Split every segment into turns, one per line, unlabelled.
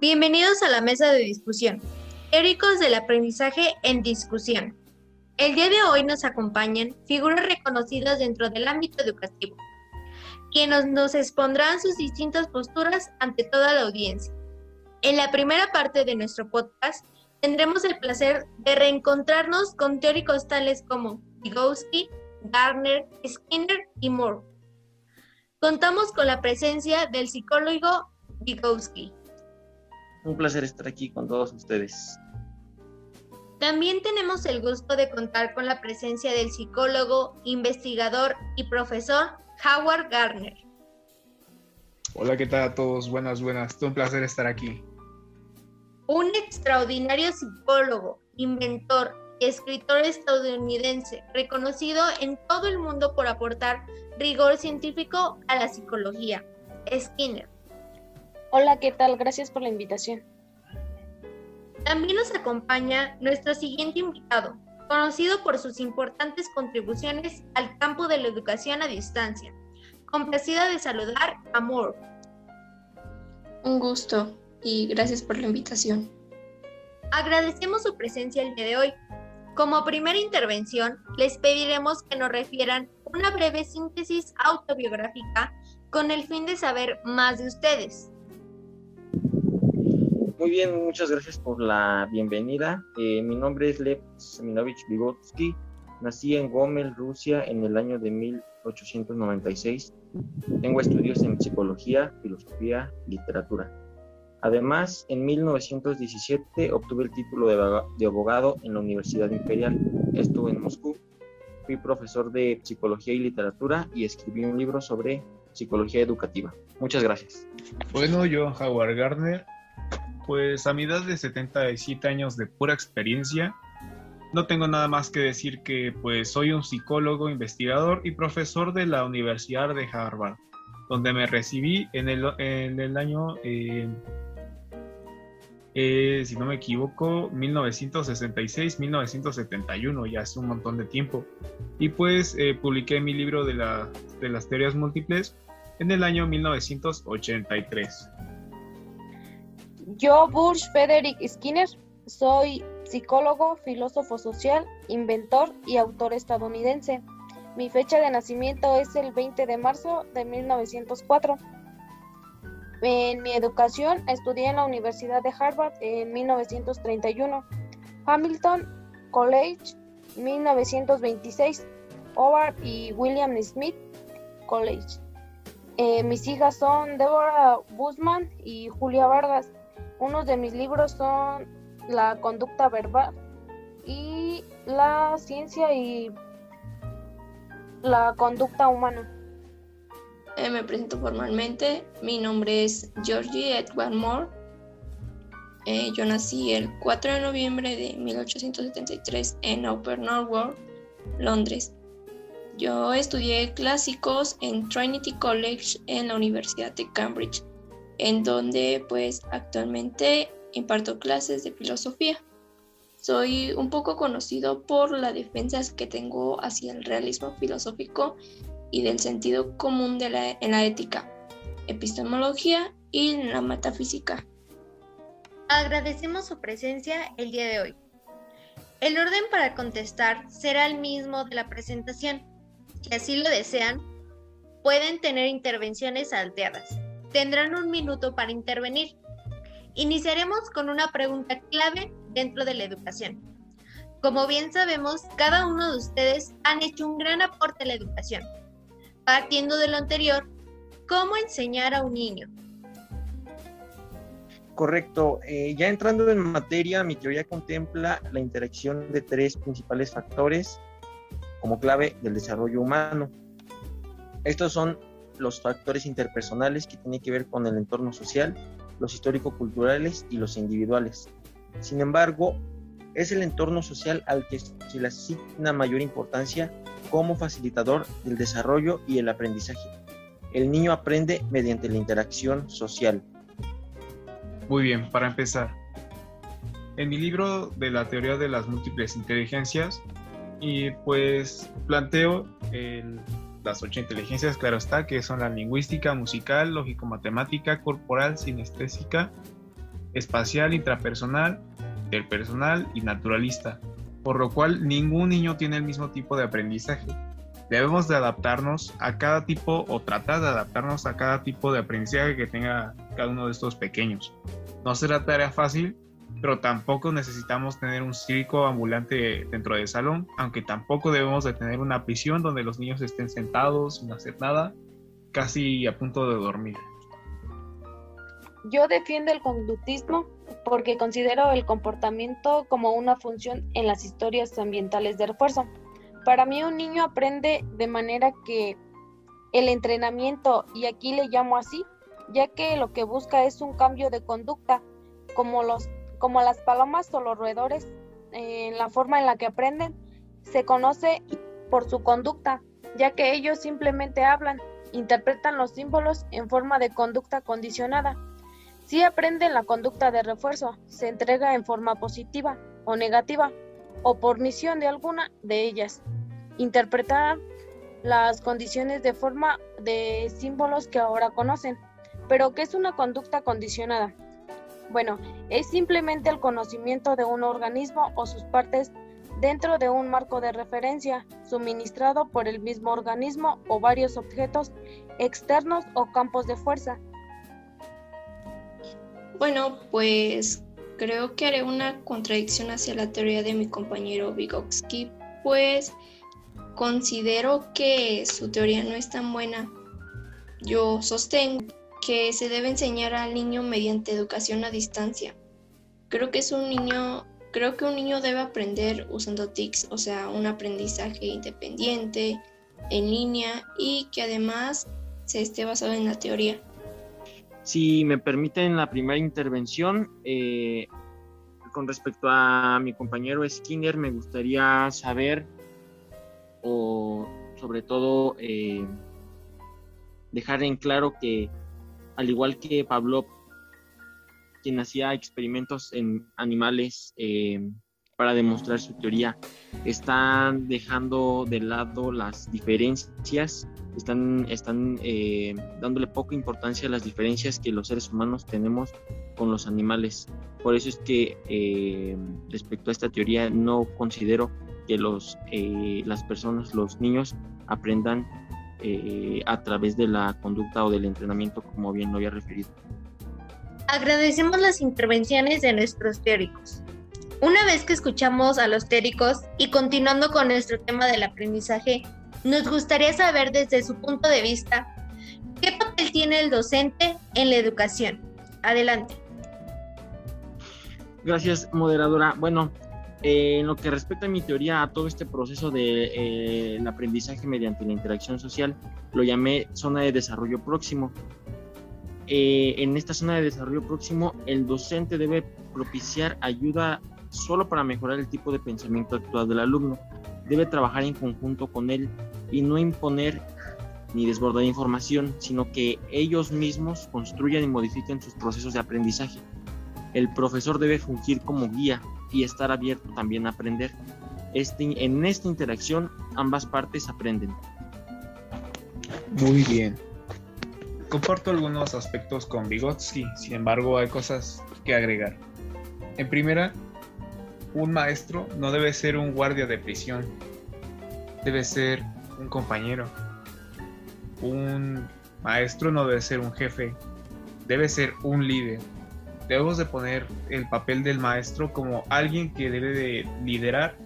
Bienvenidos a la mesa de discusión. Teóricos del aprendizaje en discusión. El día de hoy nos acompañan figuras reconocidas dentro del ámbito educativo, quienes nos expondrán sus distintas posturas ante toda la audiencia. En la primera parte de nuestro podcast tendremos el placer de reencontrarnos con teóricos tales como Vygotsky, Garner, Skinner y Moore. Contamos con la presencia del psicólogo Vygotsky.
Un placer estar aquí con todos ustedes.
También tenemos el gusto de contar con la presencia del psicólogo, investigador y profesor Howard Garner.
Hola, ¿qué tal a todos? Buenas, buenas. Es un placer estar aquí.
Un extraordinario psicólogo, inventor y escritor estadounidense, reconocido en todo el mundo por aportar rigor científico a la psicología. Skinner.
Hola, ¿qué tal? Gracias por la invitación.
También nos acompaña nuestro siguiente invitado, conocido por sus importantes contribuciones al campo de la educación a distancia. Complacida de saludar a Moore.
Un gusto y gracias por la invitación.
Agradecemos su presencia el día de hoy. Como primera intervención, les pediremos que nos refieran una breve síntesis autobiográfica con el fin de saber más de ustedes.
Muy bien, muchas gracias por la bienvenida. Eh, mi nombre es Lev Seminovich Vygotsky. Nací en Gomel, Rusia, en el año de 1896. Tengo estudios en psicología, filosofía literatura. Además, en 1917 obtuve el título de, de abogado en la Universidad Imperial. Estuve en Moscú. Fui profesor de psicología y literatura y escribí un libro sobre psicología educativa. Muchas gracias.
Bueno, yo, Howard Gardner, pues a mi edad de 77 años de pura experiencia, no tengo nada más que decir que pues soy un psicólogo, investigador y profesor de la Universidad de Harvard, donde me recibí en el, en el año, eh, eh, si no me equivoco, 1966-1971, ya hace un montón de tiempo. Y pues eh, publiqué mi libro de, la, de las teorías múltiples en el año 1983.
Yo, Bush Frederick Skinner, soy psicólogo, filósofo social, inventor y autor estadounidense. Mi fecha de nacimiento es el 20 de marzo de 1904. En mi educación estudié en la Universidad de Harvard en 1931, Hamilton College 1926, Howard y William Smith College. Eh, mis hijas son Deborah Busman y Julia Vargas. Unos de mis libros son La conducta verbal y La ciencia y la conducta humana.
Eh, me presento formalmente. Mi nombre es Georgie Edward Moore. Eh, yo nací el 4 de noviembre de 1873 en Upper Norwood, Londres. Yo estudié clásicos en Trinity College en la Universidad de Cambridge en donde pues actualmente imparto clases de filosofía. Soy un poco conocido por la defensa que tengo hacia el realismo filosófico y del sentido común de la, en la ética, epistemología y en la metafísica.
Agradecemos su presencia el día de hoy. El orden para contestar será el mismo de la presentación. Si así lo desean, pueden tener intervenciones salteadas tendrán un minuto para intervenir. Iniciaremos con una pregunta clave dentro de la educación. Como bien sabemos, cada uno de ustedes han hecho un gran aporte a la educación. Partiendo de lo anterior, ¿cómo enseñar a un niño?
Correcto. Eh, ya entrando en materia, mi teoría contempla la interacción de tres principales factores como clave del desarrollo humano. Estos son los factores interpersonales que tienen que ver con el entorno social, los histórico-culturales y los individuales. Sin embargo, es el entorno social al que se le asigna mayor importancia como facilitador del desarrollo y el aprendizaje. El niño aprende mediante la interacción social.
Muy bien, para empezar. En mi libro de la teoría de las múltiples inteligencias, y pues planteo el las ocho inteligencias, claro está, que son la lingüística, musical, lógico-matemática, corporal, sinestésica espacial, intrapersonal, interpersonal y naturalista, por lo cual ningún niño tiene el mismo tipo de aprendizaje. Debemos de adaptarnos a cada tipo o tratar de adaptarnos a cada tipo de aprendizaje que tenga cada uno de estos pequeños. No será tarea fácil, pero tampoco necesitamos tener un circo ambulante dentro del salón, aunque tampoco debemos de tener una prisión donde los niños estén sentados sin hacer nada, casi a punto de dormir.
Yo defiendo el conductismo porque considero el comportamiento como una función en las historias ambientales de refuerzo. Para mí un niño aprende de manera que el entrenamiento, y aquí le llamo así, ya que lo que busca es un cambio de conducta, como, los, como las palomas o los roedores, en la forma en la que aprenden, se conoce por su conducta, ya que ellos simplemente hablan, interpretan los símbolos en forma de conducta condicionada. Si aprenden la conducta de refuerzo, se entrega en forma positiva o negativa, o por misión de alguna de ellas. Interpretar las condiciones de forma de símbolos que ahora conocen. Pero, ¿qué es una conducta condicionada? Bueno, es simplemente el conocimiento de un organismo o sus partes dentro de un marco de referencia suministrado por el mismo organismo o varios objetos externos o campos de fuerza.
Bueno, pues creo que haré una contradicción hacia la teoría de mi compañero Vygotsky, pues considero que su teoría no es tan buena. Yo sostengo que se debe enseñar al niño mediante educación a distancia. Creo que es un niño, creo que un niño debe aprender usando TICs, o sea, un aprendizaje independiente, en línea y que además se esté basado en la teoría.
Si me permiten la primera intervención, eh, con respecto a mi compañero Skinner, me gustaría saber, o sobre todo eh, dejar en claro que, al igual que Pablo, quien hacía experimentos en animales eh, para demostrar su teoría, están dejando de lado las diferencias están, están eh, dándole poca importancia a las diferencias que los seres humanos tenemos con los animales. Por eso es que eh, respecto a esta teoría no considero que los, eh, las personas, los niños, aprendan a través de la conducta o del entrenamiento, como bien lo había referido.
Agradecemos las intervenciones de nuestros teóricos. Una vez que escuchamos a los teóricos y continuando con nuestro tema del aprendizaje, nos gustaría saber desde su punto de vista qué papel tiene el docente en la educación. Adelante.
Gracias, moderadora. Bueno, eh, en lo que respecta a mi teoría, a todo este proceso del de, eh, aprendizaje mediante la interacción social, lo llamé zona de desarrollo próximo. Eh, en esta zona de desarrollo próximo, el docente debe propiciar ayuda solo para mejorar el tipo de pensamiento actual del alumno debe trabajar en conjunto con él y no imponer ni desbordar información, sino que ellos mismos construyan y modifiquen sus procesos de aprendizaje. El profesor debe fungir como guía y estar abierto también a aprender. Este, en esta interacción ambas partes aprenden.
Muy bien. Comparto algunos aspectos con Vygotsky, sin embargo hay cosas que agregar. En primera, un maestro no debe ser un guardia de prisión, debe ser un compañero. Un maestro no debe ser un jefe, debe ser un líder. Debemos de poner el papel del maestro como alguien que debe de liderar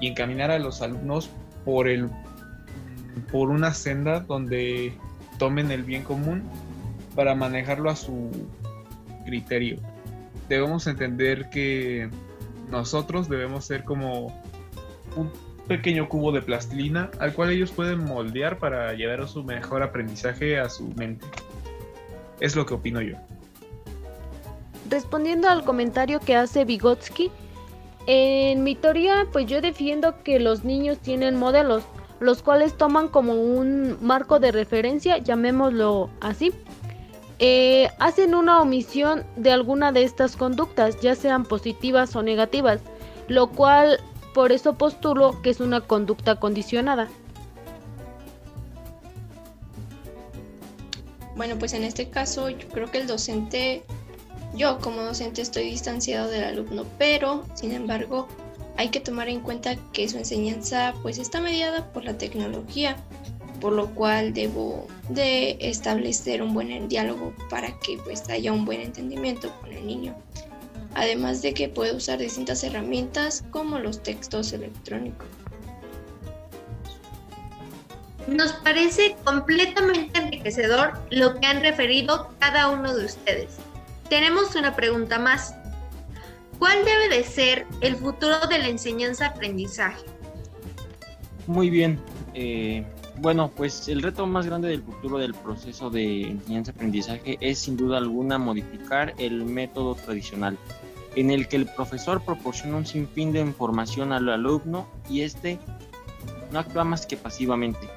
y encaminar a los alumnos por el por una senda donde tomen el bien común para manejarlo a su criterio. Debemos entender que nosotros debemos ser como un pequeño cubo de plastilina al cual ellos pueden moldear para llevar su mejor aprendizaje a su mente. Es lo que opino yo.
Respondiendo al comentario que hace Vygotsky, en mi teoría pues yo defiendo que los niños tienen modelos, los cuales toman como un marco de referencia, llamémoslo así, eh, hacen una omisión de alguna de estas conductas, ya sean positivas o negativas, lo cual por eso postulo que es una conducta condicionada.
Bueno, pues en este caso yo creo que el docente yo como docente estoy distanciado del alumno, pero sin embargo hay que tomar en cuenta que su enseñanza pues está mediada por la tecnología, por lo cual debo de establecer un buen diálogo para que pues haya un buen entendimiento con el niño. Además de que puede usar distintas herramientas como los textos electrónicos.
Nos parece completamente enriquecedor lo que han referido cada uno de ustedes. Tenemos una pregunta más. ¿Cuál debe de ser el futuro de la enseñanza-aprendizaje?
Muy bien. Eh, bueno, pues el reto más grande del futuro del proceso de enseñanza-aprendizaje es sin duda alguna modificar el método tradicional, en el que el profesor proporciona un sinfín de información al alumno y éste no actúa más que pasivamente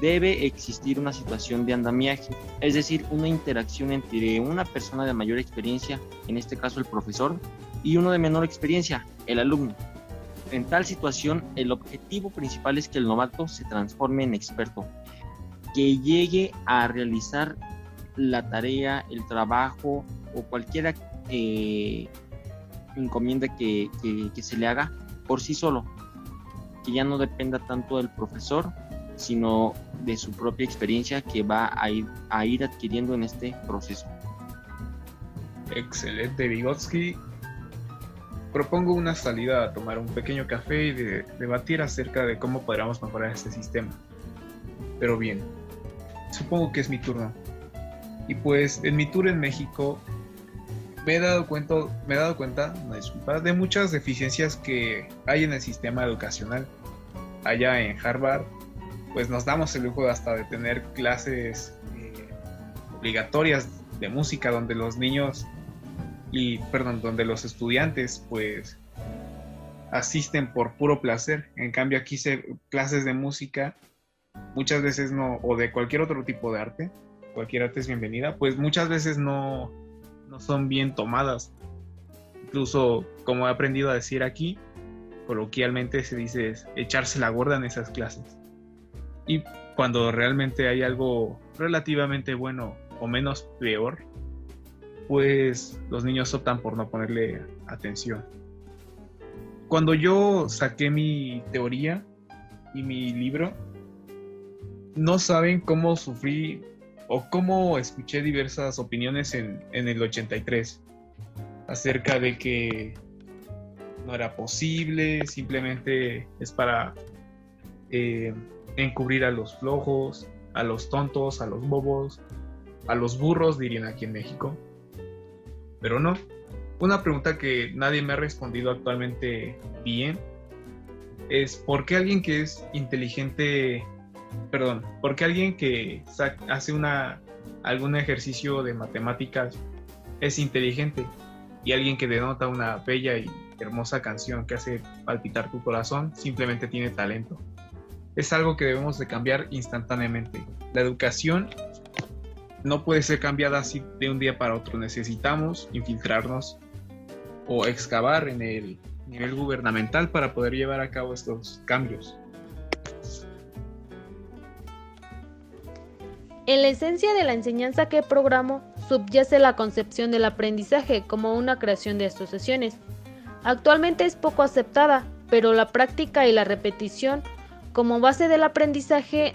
debe existir una situación de andamiaje, es decir, una interacción entre una persona de mayor experiencia, en este caso el profesor, y uno de menor experiencia, el alumno. En tal situación, el objetivo principal es que el novato se transforme en experto, que llegue a realizar la tarea, el trabajo o cualquier eh, encomienda que se le haga por sí solo, que ya no dependa tanto del profesor sino de su propia experiencia que va a ir, adquiriendo en este proceso.
Excelente, Vygotsky. Propongo una salida a tomar un pequeño café y de, debatir acerca de cómo podríamos mejorar este sistema. Pero bien, supongo que es mi turno. Y pues en mi tour en México me he dado cuenta, me he dado cuenta, disculpa, de muchas deficiencias que hay en el sistema educacional. Allá en Harvard pues nos damos el lujo hasta de tener clases eh, obligatorias de música donde los niños y perdón, donde los estudiantes pues asisten por puro placer. En cambio aquí se clases de música muchas veces no o de cualquier otro tipo de arte, cualquier arte es bienvenida, pues muchas veces no no son bien tomadas. Incluso como he aprendido a decir aquí, coloquialmente se dice echarse la gorda en esas clases. Y cuando realmente hay algo relativamente bueno o menos peor, pues los niños optan por no ponerle atención. Cuando yo saqué mi teoría y mi libro, no saben cómo sufrí o cómo escuché diversas opiniones en, el 83 acerca de que no era posible, simplemente es para eh, encubrir a los flojos, a los tontos, a los bobos, a los burros, dirían aquí en México. Pero no. Una pregunta que nadie me ha respondido actualmente bien es ¿por qué alguien que es inteligente, perdón, por qué alguien que hace una, algún ejercicio de matemáticas es inteligente y alguien que denota una bella y hermosa canción que hace palpitar tu corazón simplemente tiene talento? Es algo que debemos de cambiar instantáneamente. La educación no puede ser cambiada así de un día para otro. Necesitamos infiltrarnos o excavar en el nivel gubernamental para poder llevar a cabo estos cambios.
En la esencia de la enseñanza que programo subyace la concepción del aprendizaje como una creación de asociaciones. Actualmente es poco aceptada, pero la práctica y la repetición como base del aprendizaje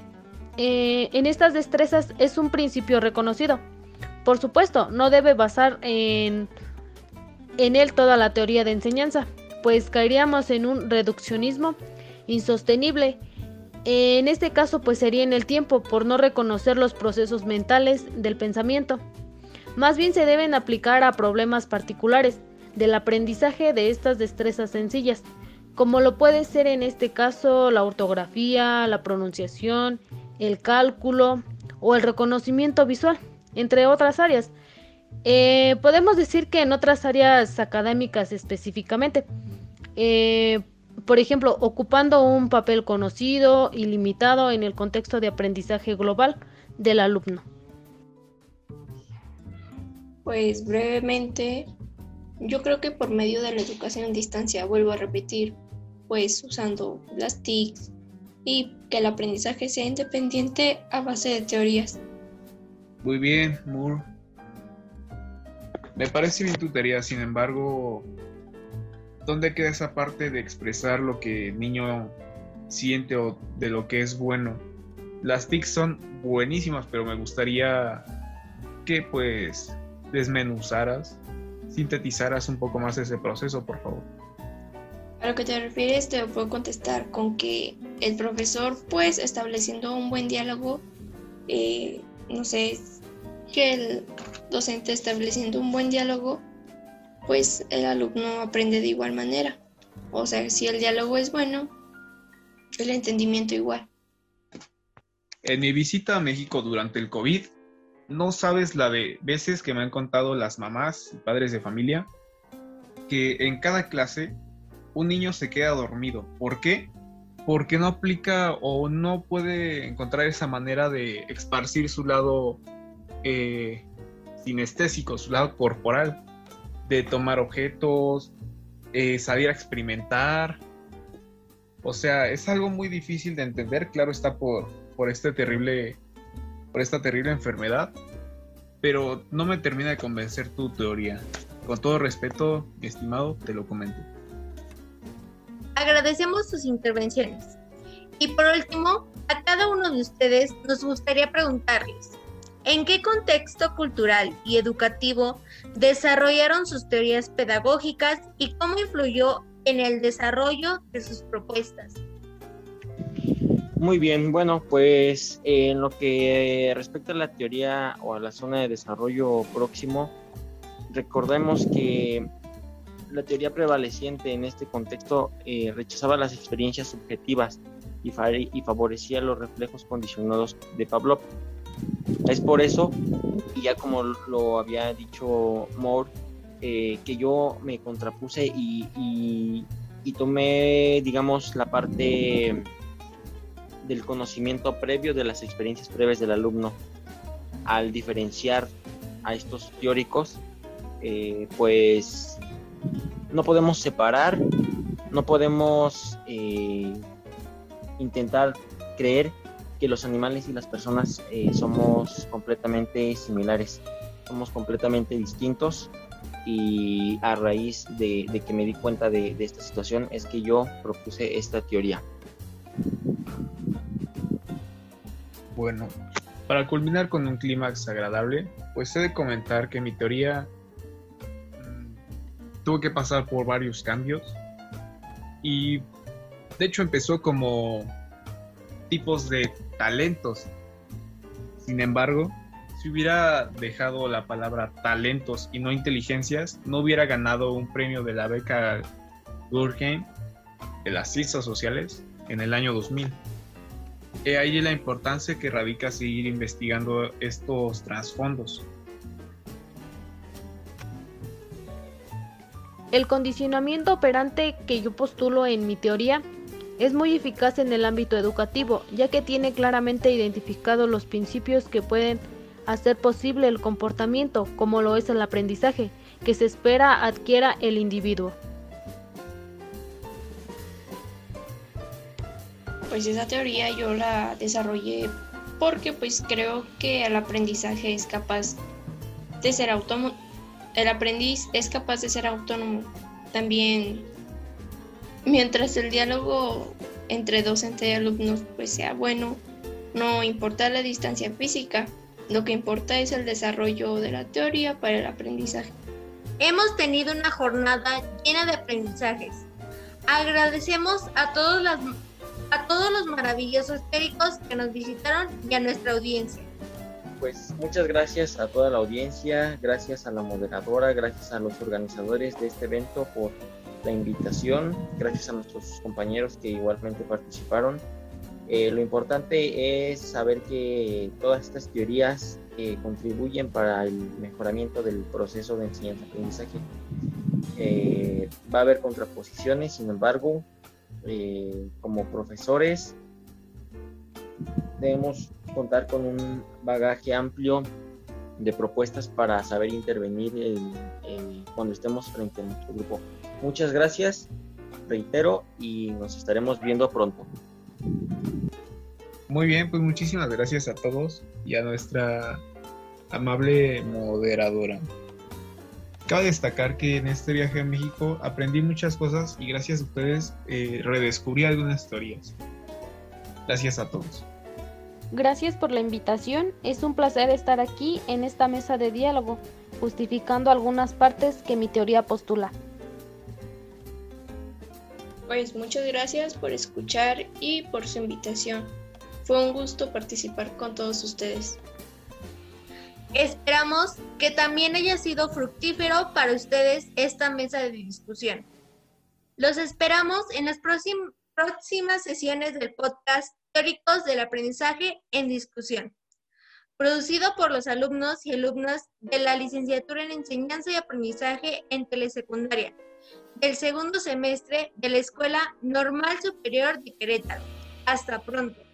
eh, en estas destrezas es un principio reconocido. Por supuesto, no debe basar en, en él toda la teoría de enseñanza, pues caeríamos en un reduccionismo insostenible. En este caso, pues sería en el tiempo por no reconocer los procesos mentales del pensamiento. Más bien se deben aplicar a problemas particulares del aprendizaje de estas destrezas sencillas como lo puede ser en este caso la ortografía, la pronunciación, el cálculo o el reconocimiento visual, entre otras áreas. Eh, podemos decir que en otras áreas académicas específicamente, eh, por ejemplo, ocupando un papel conocido y limitado en el contexto de aprendizaje global del alumno.
Pues brevemente, yo creo que por medio de la educación a distancia, vuelvo a repetir, pues usando las TICs y que el aprendizaje sea independiente a base de teorías.
Muy bien, Moore. Me parece bien tu teoría, sin embargo, ¿dónde queda esa parte de expresar lo que el niño siente o de lo que es bueno? Las TICs son buenísimas, pero me gustaría que pues desmenuzaras, sintetizaras un poco más ese proceso, por favor.
A lo que te refieres te puedo contestar con que el profesor pues estableciendo un buen diálogo, eh, no sé, que el docente estableciendo un buen diálogo, pues el alumno aprende de igual manera. O sea, si el diálogo es bueno, el entendimiento igual.
En mi visita a México durante el COVID, no sabes la de veces que me han contado las mamás y padres de familia que en cada clase un niño se queda dormido. ¿Por qué? Porque no aplica o no puede encontrar esa manera de esparcir su lado eh, sinestésico, su lado corporal, de tomar objetos, eh, salir a experimentar. O sea, es algo muy difícil de entender, claro está por, por este terrible por esta terrible enfermedad, pero no me termina de convencer tu teoría. Con todo respeto, estimado, te lo comento.
Agradecemos sus intervenciones. Y por último, a cada uno de ustedes nos gustaría preguntarles, ¿en qué contexto cultural y educativo desarrollaron sus teorías pedagógicas y cómo influyó en el desarrollo de sus propuestas?
Muy bien, bueno, pues en lo que respecta a la teoría o a la zona de desarrollo próximo, recordemos que la teoría prevaleciente en este contexto eh, rechazaba las experiencias subjetivas y, favorecía los reflejos condicionados de Pavlov. Es por eso, y ya como lo había dicho Moore, eh, que yo me contrapuse y, y tomé, digamos, la parte del conocimiento previo de las experiencias previas del alumno. Al diferenciar a estos teóricos, eh, pues no podemos separar, no podemos eh, intentar creer que los animales y las personas eh, somos completamente similares, somos completamente distintos y a raíz de, que me di cuenta de esta situación es que yo propuse esta teoría.
Bueno, para culminar con un clímax agradable, pues he de comentar que mi teoría tuvo que pasar por varios cambios y de hecho empezó como tipos de talentos. Sin embargo, si hubiera dejado la palabra talentos y no inteligencias, no hubiera ganado un premio de la beca Guggenheim de las ciencias sociales en el año 2000. He ahí la importancia que radica seguir investigando estos trasfondos.
El condicionamiento operante que yo postulo en mi teoría es muy eficaz en el ámbito educativo, ya que tiene claramente identificados los principios que pueden hacer posible el comportamiento, como lo es el aprendizaje, que se espera adquiera el individuo.
pues esa teoría yo la desarrollé porque pues creo que el aprendizaje es capaz de ser autónomo, el aprendiz es capaz de ser autónomo también mientras el diálogo entre docente y alumnos pues sea bueno, no importa la distancia física, lo que importa es el desarrollo de la teoría para el aprendizaje.
Hemos tenido una jornada llena de aprendizajes. Agradecemos a todos las a todos los maravillosos teóricos que nos visitaron y a nuestra audiencia.
Pues muchas gracias a toda la audiencia, gracias a la moderadora, gracias a los organizadores de este evento por la invitación, gracias a nuestros compañeros que igualmente participaron. Eh, lo importante es saber que todas estas teorías eh, contribuyen para el mejoramiento del proceso de enseñanza-aprendizaje. Eh, va a haber contraposiciones, sin embargo, eh, como profesores debemos contar con un bagaje amplio de propuestas para saber intervenir cuando estemos frente a nuestro grupo. Muchas gracias, reitero, y nos estaremos viendo pronto.
Muy bien, pues muchísimas gracias a todos y a nuestra amable moderadora. Cabe destacar que en este viaje a México aprendí muchas cosas y gracias a ustedes eh, redescubrí algunas teorías. Gracias a todos.
Gracias por la invitación. Es un placer estar aquí en esta mesa de diálogo, justificando algunas partes que mi teoría postula.
Pues muchas gracias por escuchar y por su invitación. Fue un gusto participar con todos ustedes.
Esperamos que también haya sido fructífero para ustedes esta mesa de discusión. Los esperamos en las próximas sesiones del podcast Teóricos del Aprendizaje en Discusión, producido por los alumnos y alumnas de la licenciatura en Enseñanza y Aprendizaje en Telesecundaria del segundo semestre de la Escuela Normal Superior de Querétaro. Hasta pronto.